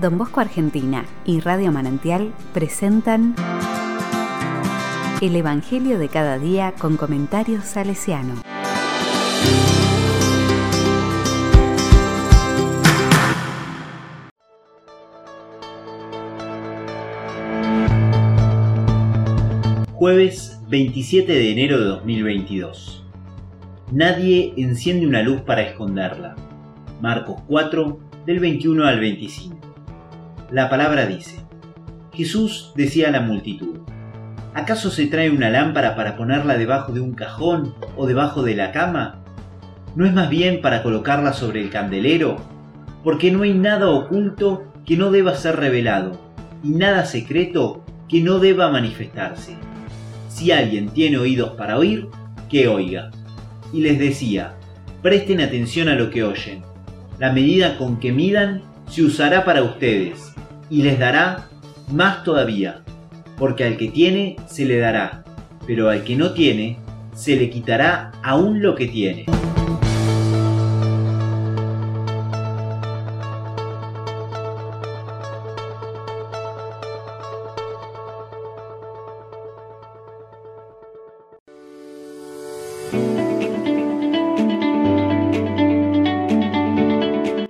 Don Bosco Argentina y Radio Manantial presentan El Evangelio de cada día con comentarios salesiano. Jueves 27 de enero de 2022. Nadie enciende una luz para esconderla. Marcos 4, del 21 al 25. La palabra dice, Jesús decía a la multitud, ¿acaso se trae una lámpara para ponerla debajo de un cajón o debajo de la cama? ¿No es más bien para colocarla sobre el candelero? Porque no hay nada oculto que no deba ser revelado, y nada secreto que no deba manifestarse. Si alguien tiene oídos para oír, que oiga. Y les decía, presten atención a lo que oyen. La medida con que midan se usará para ustedes, y les dará más todavía, porque al que tiene se le dará, pero al que no tiene se le quitará aún lo que tiene.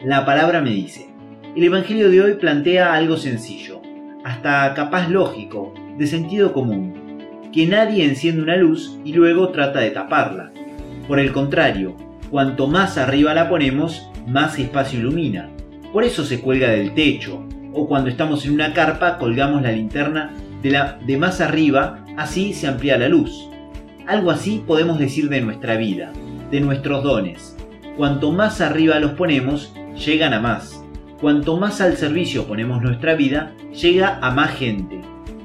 La palabra me dice. El Evangelio de hoy plantea algo sencillo, hasta capaz lógico, de sentido común, que nadie enciende una luz y luego trata de taparla. Por el contrario, cuanto más arriba la ponemos, más espacio ilumina. Por eso se cuelga del techo, o cuando estamos en una carpa colgamos la linterna de, la, de más arriba, así se amplía la luz. Algo así podemos decir de nuestra vida, de nuestros dones. Cuanto más arriba los ponemos, llegan a más. Cuanto más al servicio ponemos nuestra vida, llega a más gente.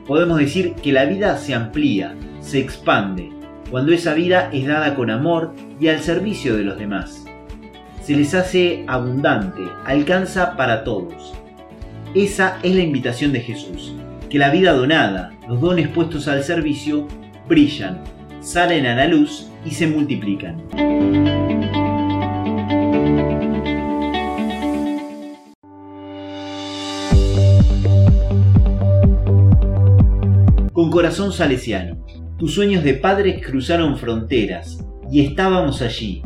Podemos decir que la vida se amplía, se expande, cuando esa vida es dada con amor y al servicio de los demás. Se les hace abundante, alcanza para todos. Esa es la invitación de Jesús, que la vida donada, los dones puestos al servicio, brillan, salen a la luz y se multiplican. Con corazón salesiano, tus sueños de padres cruzaron fronteras y estábamos allí.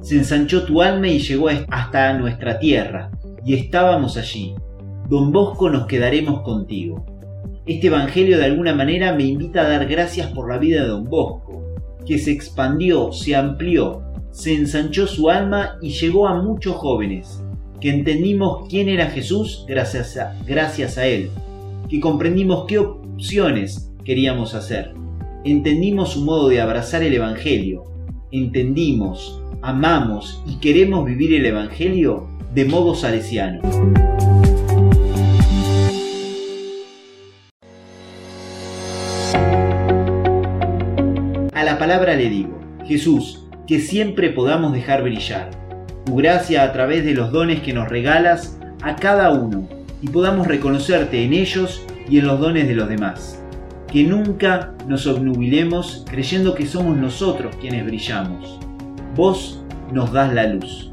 Se ensanchó tu alma y llegó hasta nuestra tierra y estábamos allí. Don Bosco nos quedaremos contigo. Este Evangelio de alguna manera me invita a dar gracias por la vida de Don Bosco, que se expandió, se amplió, se ensanchó su alma y llegó a muchos jóvenes, que entendimos quién era Jesús gracias a, gracias a él, que comprendimos qué opciones queríamos hacer, entendimos su modo de abrazar el Evangelio, entendimos, amamos y queremos vivir el Evangelio de modo salesiano. A la palabra le digo, Jesús, que siempre podamos dejar brillar tu gracia a través de los dones que nos regalas a cada uno y podamos reconocerte en ellos y en los dones de los demás. Que nunca nos obnubilemos creyendo que somos nosotros quienes brillamos. Vos nos das la luz.